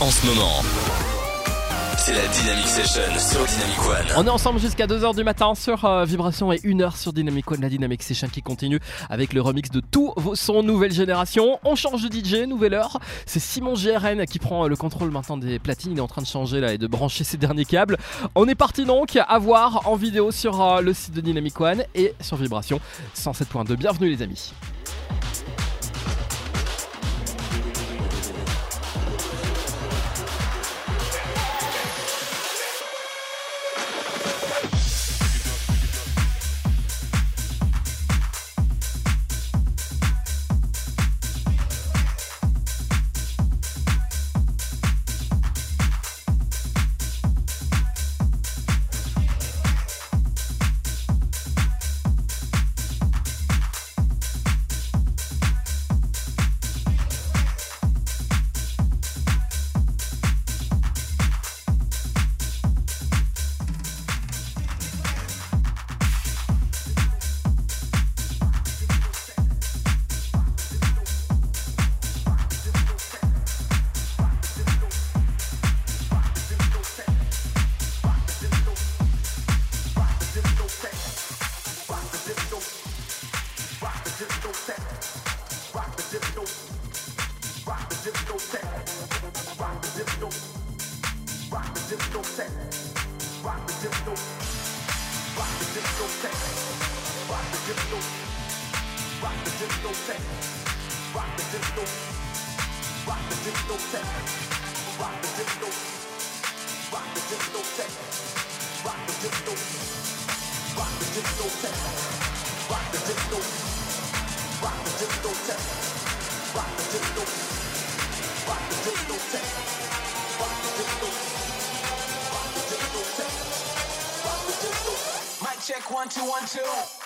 en ce moment. C'est la Dynamic Session sur Dynamic One. On est ensemble jusqu'à 2h du matin sur euh, Vibration et 1h sur Dynamic One, la Dynamic Session qui continue avec le remix de tous vos sons nouvelle génération. On change de DJ, nouvelle heure. C'est Simon GRN qui prend euh, le contrôle maintenant des platines. Il est en train de changer là et de brancher ses derniers câbles. On est parti donc à voir en vidéo sur euh, le site de Dynamic One et sur Vibration 107.2. Bienvenue les amis. Check one two one two.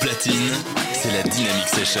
Platine, c'est la Dynamic Session.